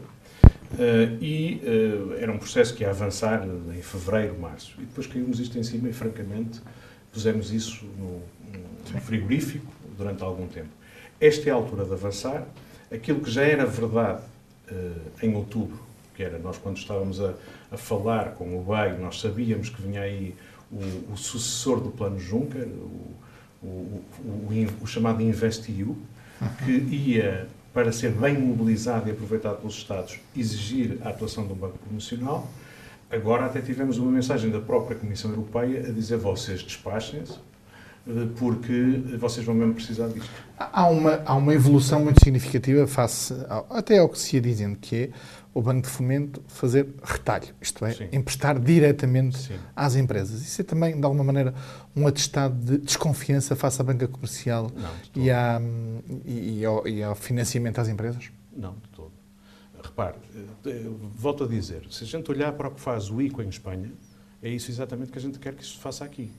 eh, e eh, era um processo que ia avançar em fevereiro, março. E depois caímos isto em cima e, francamente, pusemos isso no, no frigorífico durante algum tempo. Esta é a altura de avançar. Aquilo que já era verdade em outubro que era nós quando estávamos a, a falar com o BEI, nós sabíamos que vinha aí o, o sucessor do plano Juncker, o, o, o chamado InvestEU, que ia, para ser bem mobilizado e aproveitado pelos Estados, exigir a atuação de um banco promocional. Agora até tivemos uma mensagem da própria Comissão Europeia a dizer vocês despachem-se, porque vocês vão mesmo precisar disto. Há uma, há uma evolução muito significativa face ao, até ao que se ia dizendo, que é o Banco de Fomento fazer retalho, isto é, Sim. emprestar diretamente Sim. às empresas. Isso é também, de alguma maneira, um atestado de desconfiança face à banca comercial Não, e, à, e, ao, e ao financiamento às empresas? Não, de todo. Repare, eh, volto a dizer, se a gente olhar para o que faz o ICO em Espanha, é isso exatamente que a gente quer que isso faça aqui.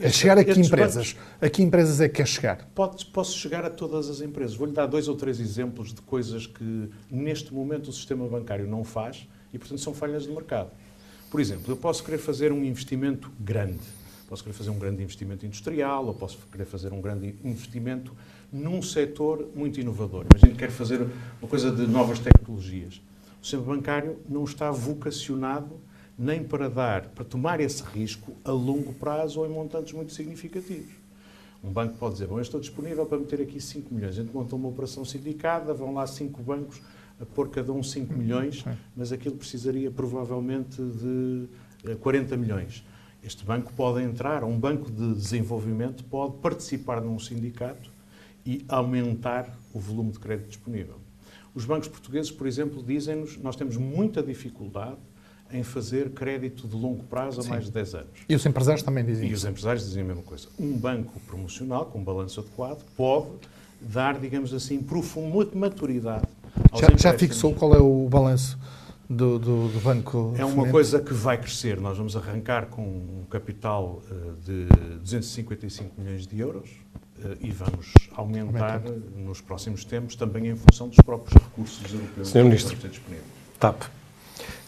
É chegar a que empresas? A que empresas é que quer chegar? Pode, posso chegar a todas as empresas. Vou-lhe dar dois ou três exemplos de coisas que, neste momento, o sistema bancário não faz e, portanto, são falhas de mercado. Por exemplo, eu posso querer fazer um investimento grande. Posso querer fazer um grande investimento industrial ou posso querer fazer um grande investimento num setor muito inovador. Imagino que quero fazer uma coisa de novas tecnologias. O sistema bancário não está vocacionado nem para dar, para tomar esse risco a longo prazo ou em montantes muito significativos. Um banco pode dizer, bom, eu estou disponível para meter aqui 5 milhões. A gente monta uma operação sindicada, vão lá 5 bancos a pôr cada um 5 milhões, mas aquilo precisaria provavelmente de 40 eh, milhões. Este banco pode entrar, um banco de desenvolvimento pode participar num sindicato e aumentar o volume de crédito disponível. Os bancos portugueses, por exemplo, dizem-nos nós temos muita dificuldade em fazer crédito de longo prazo a Sim. mais de 10 anos. E os empresários também dizem E isso. os empresários dizem a mesma coisa. Um banco promocional, com um balanço adequado, pode dar, digamos assim, profunda maturidade aos já, já fixou qual é o balanço do, do, do banco? É uma coisa que vai crescer. Nós vamos arrancar com um capital uh, de 255 milhões de euros uh, e vamos aumentar nos próximos tempos, também em função dos próprios recursos europeus Senhor Ministro, TAP.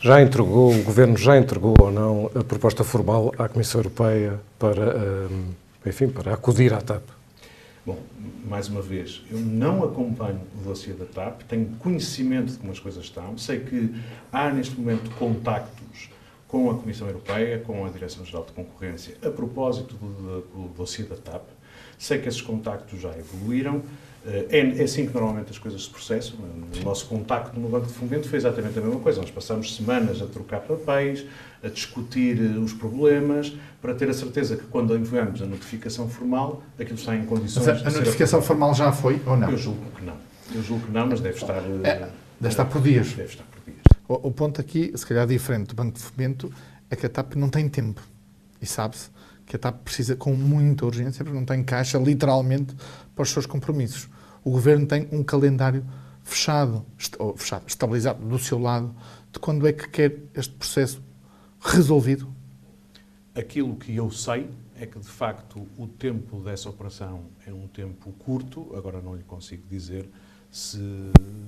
Já entregou, o Governo já entregou ou não a proposta formal à Comissão Europeia para, hum, enfim, para acudir à TAP? Bom, mais uma vez, eu não acompanho o dossiê da TAP, tenho conhecimento de como as coisas estão, sei que há neste momento contactos com a Comissão Europeia, com a Direção-Geral de Concorrência, a propósito do, do dossiê da TAP. Sei que esses contactos já evoluíram. Eh, é, é assim que normalmente as coisas se processam. O nosso contacto no Banco de Fomento foi exatamente a mesma coisa. Nós passamos semanas a trocar papéis, a discutir eh, os problemas, para ter a certeza que quando enviamos a notificação formal, aquilo está em condições mas a, a notificação formal já foi ou não? Eu julgo que não. Eu julgo que não, mas deve estar... É, deve estar por dias. Deve estar por dias. O, o ponto aqui, se calhar diferente do Banco de Fomento, é que a TAP não tem tempo. E sabe-se que a TAP precisa com muita urgência, porque não tem caixa, literalmente, para os seus compromissos o governo tem um calendário fechado, ou fechado, estabilizado do seu lado, de quando é que quer este processo resolvido? Aquilo que eu sei é que, de facto, o tempo dessa operação é um tempo curto, agora não lhe consigo dizer se,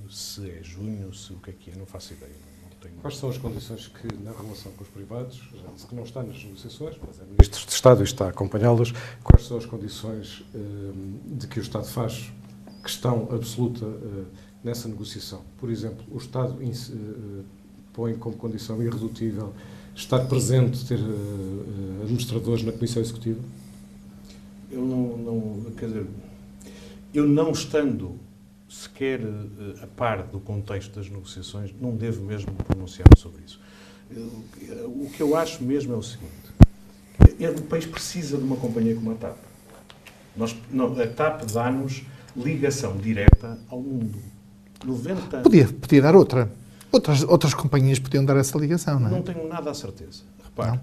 se é junho, se o que é que é, não faço ideia. Não tenho... Quais são as condições que, na relação com os privados, já disse que não está nas negociações, mas é Ministro de Estado e está a acompanhá-las, quais são as condições hum, de que o Estado faz questão absoluta uh, nessa negociação. Por exemplo, o Estado uh, põe como condição irredutível estar presente, ter administradores na Comissão Executiva? Eu não, não, quer dizer, eu não estando sequer a par do contexto das negociações, não devo mesmo pronunciar-me sobre isso. O que eu acho mesmo é o seguinte: o país precisa de uma companhia como a TAP. Nós, não, a TAP dá-nos ligação direta ao mundo. 90... Podia, podia dar outra. Outras, outras companhias podiam dar essa ligação, não é? Não tenho nada a certeza. Repare,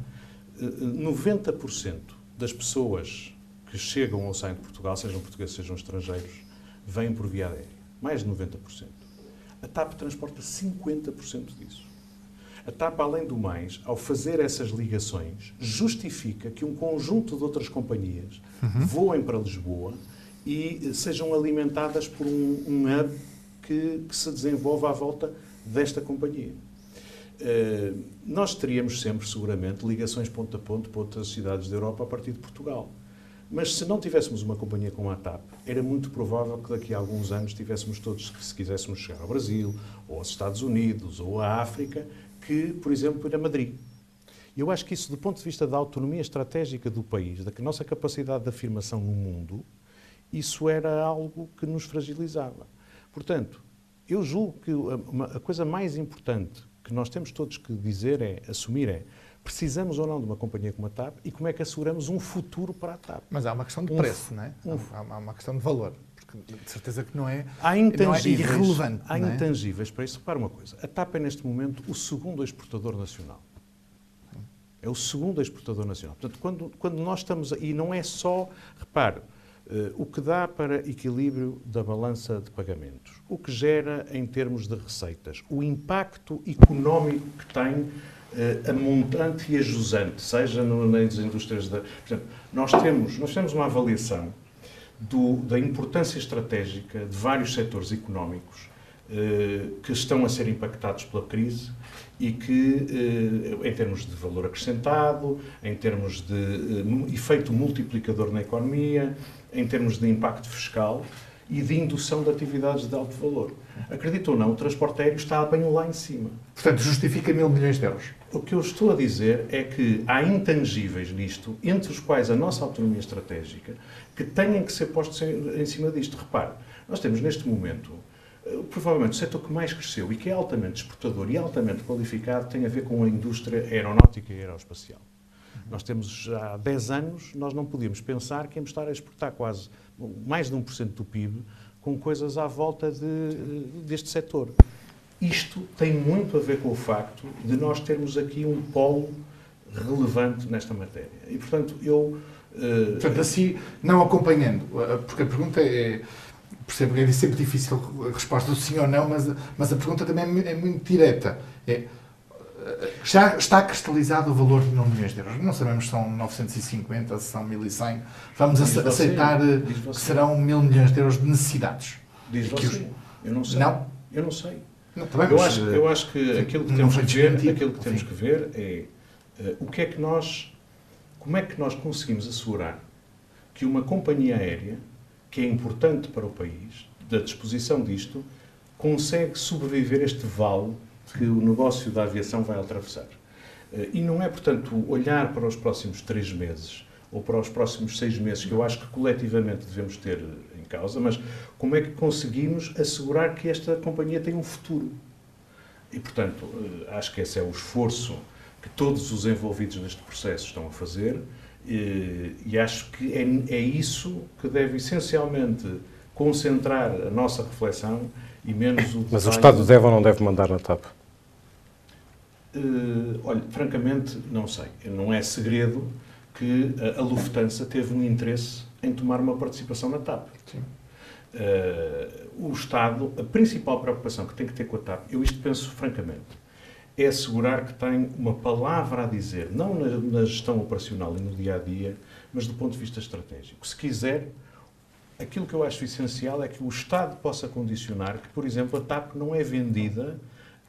não. 90% eh, das pessoas que chegam ou saem de Portugal, sejam portugueses, sejam estrangeiros, vêm por via aérea. Mais de 90%. A TAP transporta 50% disso. A TAP, além do mais, ao fazer essas ligações, justifica que um conjunto de outras companhias uhum. voem para Lisboa e sejam alimentadas por um, um hub que, que, se desenvolva à volta desta companhia. Uh, nós teríamos sempre, seguramente, ligações ponto a ponto para outras cidades da Europa a partir de Portugal. Mas se não tivéssemos uma companhia como a TAP, era muito provável que daqui a alguns anos tivéssemos todos, se quiséssemos chegar ao Brasil, ou aos Estados Unidos, ou à África, que, por exemplo, ir a Madrid. Eu acho que isso, do ponto de vista da autonomia estratégica do país, da nossa capacidade de afirmação no mundo, isso era algo que nos fragilizava. Portanto, eu julgo que a, coisa mais importante que nós temos todos que dizer é, assumir é, precisamos ou não de uma companhia como a TAP e como é que asseguramos um futuro para a TAP. Mas há uma questão de um, preço, não é? Um, há, uma questão de valor. Porque de certeza que não é, há intangíveis, não é irrelevante. Há é? intangíveis para isso. Repara uma coisa: a TAP é neste momento o segundo exportador nacional. É o segundo exportador nacional. Portanto, quando, quando nós estamos. E não é só. Repare, o que dá para equilíbrio da balança de pagamentos, o que gera em termos de receitas, o impacto económico que tem a montante e a jusante, seja no, nas indústrias da. Portanto, nós temos, nós temos uma avaliação do, da importância estratégica de vários setores económicos eh, que estão a ser impactados pela crise e que, eh, em termos de valor acrescentado, em termos de eh, efeito multiplicador na economia, em termos de impacto fiscal e de indução de atividades de alto valor. Acredito ou não, o transporte aéreo está bem lá em cima. Portanto, justifica mil milhões de euros. O que eu estou a dizer é que há intangíveis nisto, entre os quais a nossa autonomia estratégica, que têm que ser postos em cima disto. Repare, nós temos neste momento, eh, provavelmente o setor que mais cresceu e que é altamente exportador e altamente qualificado tem a ver com a indústria aeronáutica e aeroespacial. Nós temos já há 10 anos, nós não podíamos pensar que íamos estar a exportar quase mais de 1% do PIB com coisas à volta de, eh, deste setor. Isto tem muito a ver com o facto de nós termos aqui um polo relevante nesta matéria. E, portanto, eu... Uh... Portanto, assim, não acompanhando, eh, porque a pergunta é... Percebo que é sempre difícil a resposta do sim ou não, mas, mas a pergunta também é, é muito direta. É, já está cristalizado o valor de mil milhões de euros. Não sabemos se são 950, se são 1100. Vamos aceitar. Eh, que serão mil milhões de euros de necessidades. Diz você. Os... Eu não sei. Não? Eu não sei. Não, eu, acho, eu acho que aquilo que temos que ver, aquilo que temos que ver é uh, o que é que nós, como é que nós conseguimos assegurar que uma companhia aérea, que é importante para o país, da disposição disto, consegue sobreviver este vale que o negócio da aviação vai atravessar. Uh, e não é, portanto, olhar para os próximos três meses ou para os próximos seis meses, que eu acho que coletivamente devemos ter em causa, mas como é que conseguimos assegurar que esta companhia tem um futuro? E, portanto, eh, acho que esse é o esforço que todos os envolvidos neste processo estão a fazer e, e acho que é, é isso que deve essencialmente concentrar a nossa reflexão e menos o Mas o Estado deve ou não deve mandar na TAP? Uh, olha, francamente, não sei. Não é segredo que a Lufthansa teve um interesse em tomar uma participação na TAP. Sim. Uh, o Estado, a principal preocupação que tem que ter com a TAP, eu isto penso francamente, é assegurar que tem uma palavra a dizer, não na, na, gestão operacional e no dia a dia, mas do ponto de vista estratégico. Se quiser, aquilo que eu acho essencial é que o Estado possa condicionar que, por exemplo, a TAP não é vendida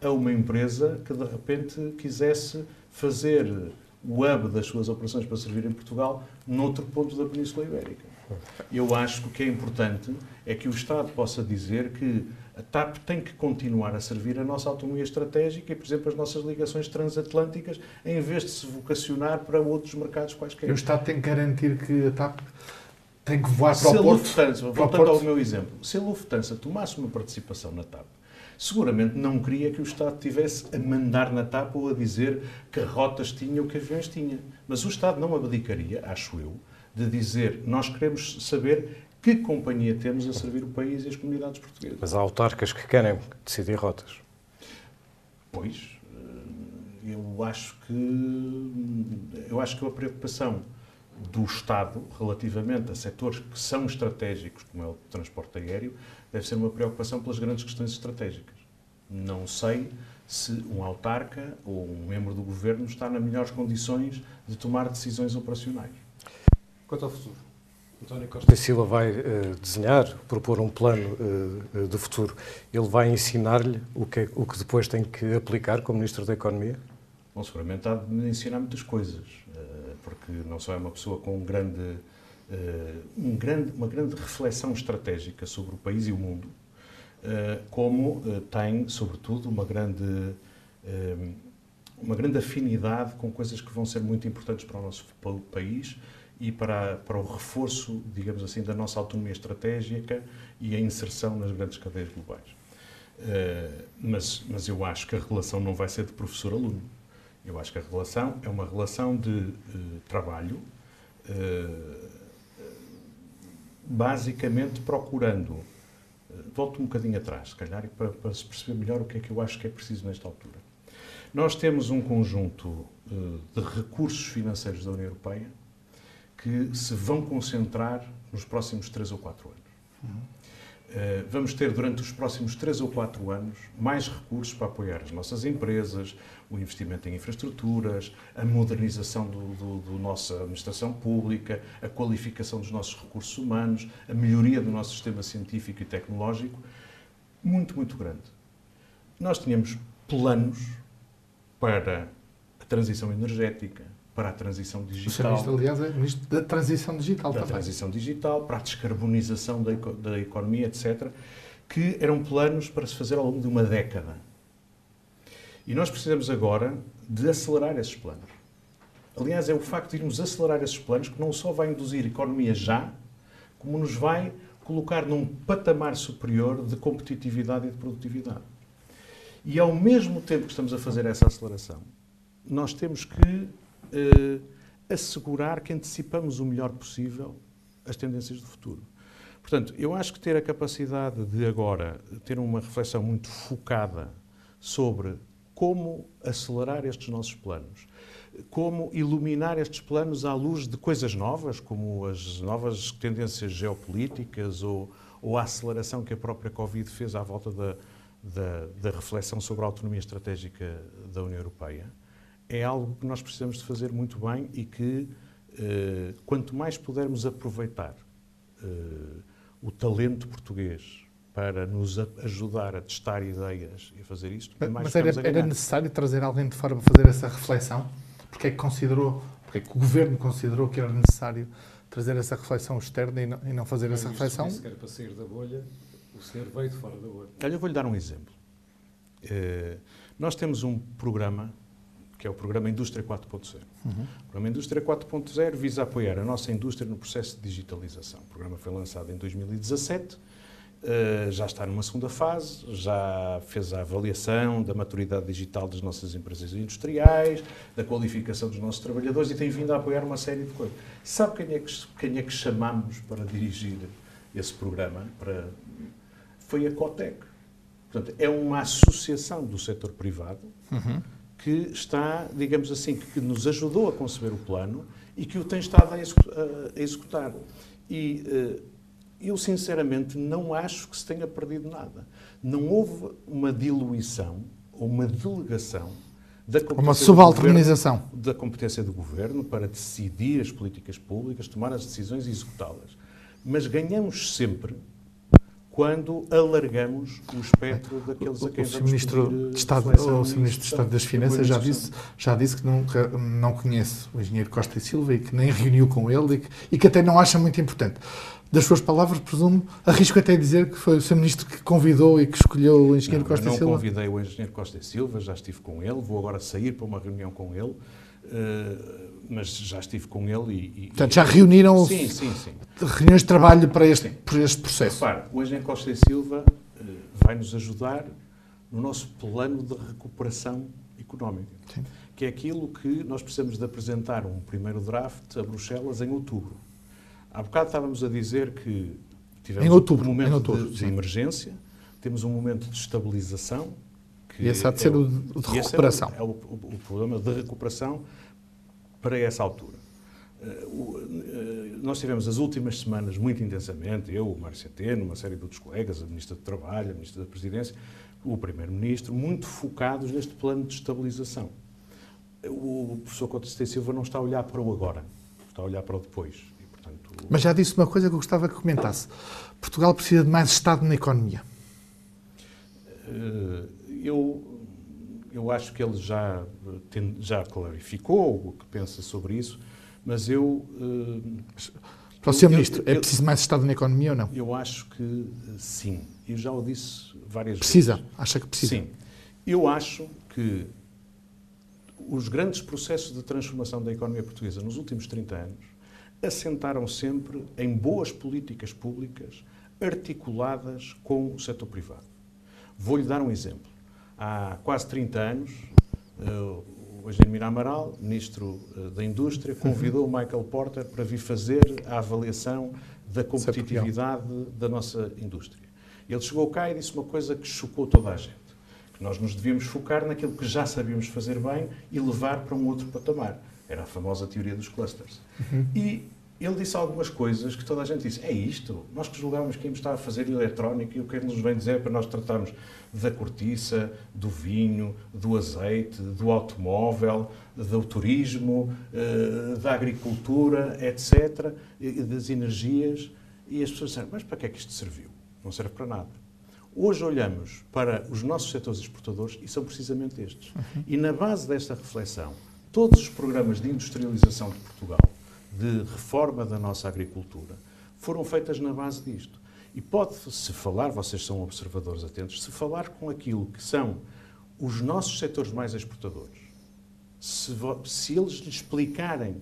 a uma empresa que de repente quisesse fazer o hub das suas operações para servir em Portugal noutro ponto da Península Ibérica. Eu acho que o que é importante é que o Estado possa dizer que a TAP tem que continuar a servir a nossa autonomia estratégica e, por exemplo, as nossas ligações transatlânticas, em vez de se vocacionar para outros mercados quaisquer. E o Estado tem que garantir que a TAP tem que voar para se o Porto? Lufthansa, voltando ao meu exemplo, se a Lufthansa tomasse uma participação na TAP, seguramente não queria que o Estado tivesse a mandar na TAP ou a dizer que rotas tinha ou que aviões tinha. Mas o Estado não abdicaria, acho eu, de dizer nós queremos saber que companhia temos a servir o país e as comunidades portuguesas. Mas há autarcas que querem decidir rotas. Pois, eh, eu acho que eu acho que a preocupação do Estado relativamente a setores que são estratégicos, como é o transporte aéreo, deve ser uma preocupação pelas grandes questões estratégicas. Não sei se um autarca ou um membro do governo está nas melhores condições de tomar decisões operacionais. Quanto ao futuro? António Costa Silva vai uh, desenhar, propor um plano uh, de futuro. Ele vai ensinar-lhe o que, o que depois tem que aplicar como Ministro da Economia? Bom, seguramente há de me ensinar muitas coisas, uh, porque não só é uma pessoa com grande um grande, uma grande reflexão estratégica sobre o país e o mundo, como tem, sobretudo, uma grande, uma grande afinidade com coisas que vão ser muito importantes para o nosso país e para, para o reforço, digamos assim, da nossa autonomia estratégica e a inserção nas grandes cadeias globais. Uh, mas, mas eu acho que a relação não vai ser de professor-aluno. Eu acho que a relação é uma relação de uh, trabalho, uh, basicamente procurando. volto um bocadinho atrás, se calhar, para, para, se perceber melhor o que é que eu acho que é preciso nesta altura. Nós temos um conjunto de recursos financeiros da União Europeia que se vão concentrar nos próximos 3 ou 4 anos. Uhum. Uh, vamos ter durante os próximos 3 ou 4 anos mais recursos para apoiar as nossas empresas, o investimento em infraestruturas, a modernização da do, do nossa administração pública, a qualificação dos nossos recursos humanos, a melhoria do nosso sistema científico e tecnológico, muito, muito grande. Nós tínhamos planos para a transição energética, para a transição digital. O. Ministro, aliás, é Ministro da Transição Digital da também. transição digital, para a descarbonização da, da economia, etc., que eram planos para se fazer ao longo de uma década. E nós precisamos agora de acelerar esses planos. Aliás, é o facto de irmos acelerar esses planos que não só vai induzir economia já, como nos vai colocar num patamar superior de competitividade e de produtividade. E ao mesmo tempo que estamos a fazer essa aceleração, nós temos que uh, assegurar que antecipamos o melhor possível as tendências do futuro. Portanto, eu acho que ter a capacidade de agora ter uma reflexão muito focada sobre como acelerar estes nossos planos, como iluminar estes planos à luz de coisas novas, como as novas tendências geopolíticas ou, ou a aceleração que a própria Covid fez à volta da, da, da reflexão sobre a autonomia estratégica da União Europeia é algo que nós precisamos de fazer muito bem e que, eh, quanto mais pudermos aproveitar eh, o talento português para nos ajudar a testar ideias e a fazer isto, mas, mais mas era, era necessário trazer alguém de fora para fazer essa reflexão? Porque é que considerou, porque é que o governo considerou que era necessário trazer essa reflexão externa e não, e não fazer essa reflexão? Se quer para sair da bolha, o senhor veio de fora da bolha. Olha, eu vou-lhe dar um exemplo. Uh, nós temos um programa que é o Programa Indústria 4.0. Uhum. O Programa Indústria 4.0 visa apoiar a nossa indústria no processo de digitalização. O programa foi lançado em 2017, uh, eh, já está numa segunda fase, já fez a avaliação da maturidade digital das nossas empresas industriais, da qualificação dos nossos trabalhadores e tem vindo a apoiar uma série de coisas. Sabe quem é que, quem é que chamamos para dirigir esse programa? Para... Foi a Cotec. Portanto, é uma associação do setor privado uhum que está, digamos assim, que nos ajudou a conceber o plano e que o tem estado a executar. E eh, eu, sinceramente, não acho que se tenha perdido nada. Não houve uma diluição ou uma delegação da uma subalternização governo, da competência do governo para decidir as políticas públicas, tomar as decisões e executá-las. Mas ganhamos sempre quando alargamos o espectro daqueles a quem o vamos Ministro de Estado, O Sr. Ministro de Estado das Finanças já disse, já disse que não, não conhece o engenheiro Costa e Silva e que nem reuniu com ele e que, e que até não acha muito importante. Das suas palavras, presumo, arrisco até dizer que foi o Sr. Ministro que convidou e que escolheu o engenheiro não, Costa e Silva. Não convidei o engenheiro Costa e Silva, já estive com ele, vou agora sair para uma reunião com ele. Uh, mas já estive com ele e... Portanto, já reuniram sim, sim, sim. reuniões de trabalho para este, para este processo? Repare, o engenheiro Costa e Silva uh, vai nos ajudar no nosso plano de recuperação económica, que é aquilo que nós precisamos de apresentar um primeiro draft a Bruxelas em outubro. Há bocado estávamos a dizer que tivemos em outubro, um momento outubro, de, de emergência, temos um momento de estabilização, e esse há de ser é o, o de recuperação. É o, é o, o, problema de recuperação para essa altura. Eh, nós tivemos as últimas semanas muito intensamente, eu, o Mário Centeno, uma série de outros colegas, a Ministra do Trabalho, a Ministra da Presidência, o Primeiro-Ministro, muito focados neste plano de estabilização. O professor Costa Silva não está a olhar para o agora, está a olhar para o depois. E, portanto, Mas já disse uma coisa que eu gostava que comentasse. Portugal precisa de mais Estado na economia. Eh, eu eu acho que ele já, já clarificou o que pensa sobre isso, mas eu. Uh, Para o Sr. Ministro, é preciso mais Estado na economia ou não? Eu acho que eh, sim. Eu já o disse várias precisa. vezes. Precisa? Acha que precisa? Sim. Eu acho que os grandes processos de transformação da economia portuguesa nos últimos 30 anos assentaram sempre em boas políticas públicas articuladas com o setor privado. Vou-lhe dar um exemplo. Há quase 30 anos, eh, o engenheiro Amaral, Ministro eh, da Indústria, convidou o Michael Porter para vir fazer a avaliação da competitividade da nossa indústria. Ele chegou cá e disse uma coisa que chocou toda a gente, que nós nos devíamos focar naquilo que já sabíamos fazer bem e levar para um outro patamar. Era a famosa teoria dos clusters. Uhum. E ele disse algumas coisas que toda a gente disse: é isto? Nós que julgávamos que íamos estar a fazer eletrónica e o que ele nos vem dizer é para nós tratarmos da cortiça, do vinho, do azeite, do automóvel, do turismo, eh, da agricultura, etc., das energias. E as pessoas disseram: mas para que é que isto serviu? Não serve para nada. Hoje olhamos para os nossos setores exportadores e são precisamente estes. Uhum. E na base desta reflexão, todos os programas de industrialização de Portugal de reforma da nossa agricultura foram feitas na base disto. E pode-se falar, vocês são observadores atentos, se falar com aquilo que são os nossos setores mais exportadores, se, se eles lhe explicarem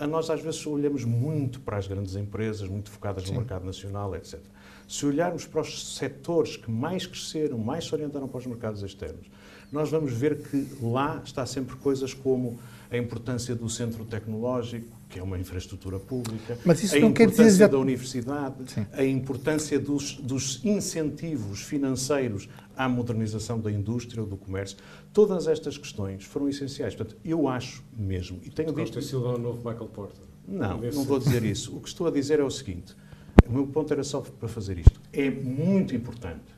a nós às vezes olhamos muito para as grandes empresas, muito focadas Sim. no mercado nacional, etc. Se olharmos para os setores que mais cresceram, mais se orientaram para os mercados externos, nós vamos ver que lá está sempre coisas como a importância do centro tecnológico, que é uma infraestrutura pública, Mas isso a não importância quer dizer... da universidade, Sim. a importância dos, dos, incentivos financeiros à modernização da indústria ou do comércio. Todas estas questões foram essenciais. Portanto, eu acho mesmo, e tenho dito... Costa o novo Michael Porter. Não, não vou dizer isso. O que estou a dizer é o seguinte, o meu ponto era só para fazer isto. É muito importante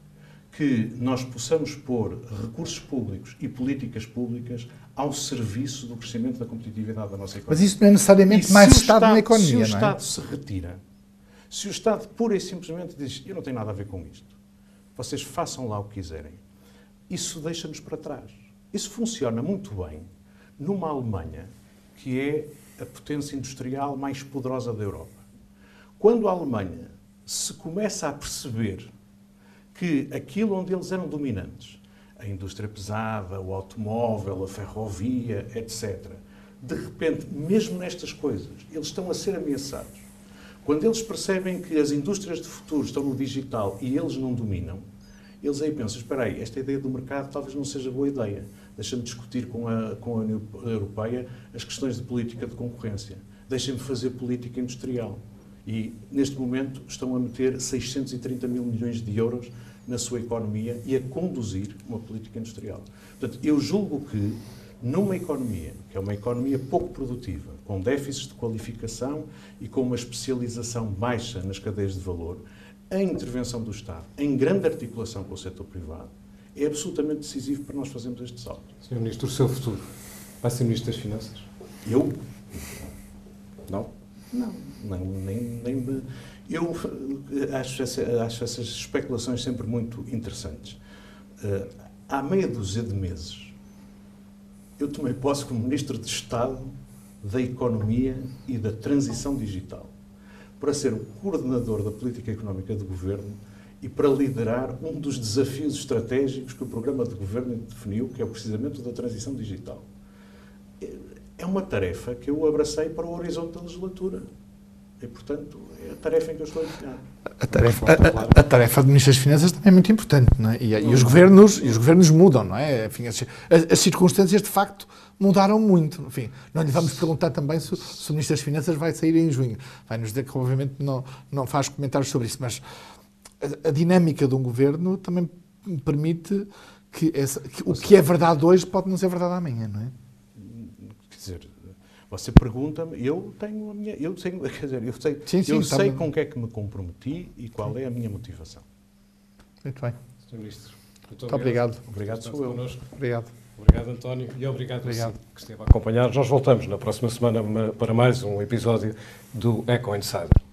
que nós possamos pôr recursos públicos e políticas públicas ao serviço do crescimento da competitividade da nossa economia. Mas isso não é necessariamente mais Estado, Estado, na economia, Se o é? Estado se retira, se o Estado pura e simplesmente diz eu não tenho nada a ver com isto, vocês façam lá o que quiserem, isso deixa-nos para trás. Isso funciona muito bem numa Alemanha que é a potência industrial mais poderosa da Europa. Quando a Alemanha se começa a perceber que aquilo onde eles eram dominantes, a indústria pesada, o automóvel, a ferrovia, etc., de repente, mesmo nestas coisas, eles estão a ser ameaçados. Quando eles percebem que as indústrias de futuro estão no digital e eles não dominam, eles aí pensam, espera aí, esta ideia do mercado talvez não seja boa ideia. Deixa-me discutir com a, com a União Europeia as questões de política de concorrência. Deixem-me fazer política industrial. E, neste momento, estão a meter 630 mil milhões de euros na sua economia e a conduzir uma política industrial. Portanto, eu julgo que numa economia, que é uma economia pouco produtiva, com déficits de qualificação e com uma especialização baixa nas cadeias de valor, a intervenção do Estado, em grande articulação com o setor privado, é absolutamente decisivo para nós fazermos este salto. Sr. Ministro, o seu futuro vai ser Ministro das Finanças? Eu? Não? Não, nem, nem, eu eh, acho, essa, acho essas especulações sempre muito interessantes. Uh, há meia dúzia de meses, eu tomei posse como Ministro de Estado da Economia e da Transição Digital, para ser o coordenador da política económica do Governo e para liderar um dos desafios estratégicos que o programa de governo definiu, que é precisamente o da transição digital. É uma tarefa que eu abracei para o horizonte da legislatura. E, portanto, é a tarefa em que eu estou empenhado. A tarefa, a, a, tarefa do Ministro das Finanças também é muito importante, não é? E, e os, governos, e os governos mudam, não é? Enfim, as, as, circunstâncias, de facto, mudaram muito. Enfim, não lhe vamos perguntar também se, se, o Ministro das Finanças vai sair em junho. Vai nos dizer que, obviamente, não, não faz comentários sobre isso, mas a, a dinâmica de um governo também permite que, essa, que o que é verdade hoje pode não ser verdade amanhã, não é? Quer dizer, você pergunta-me, eu tenho a minha, eu sei, quer dizer, eu sei, sim, sim, eu sei com o que é que me comprometi e qual é a minha motivação. Muito bem. Sr. Ministro, muito, muito obrigado. Obrigado, sou eu. Connosco. Obrigado. Obrigado, António, e obrigado, obrigado. que esteve a acompanhar. Nós voltamos na próxima semana para mais um episódio do Eco Insider.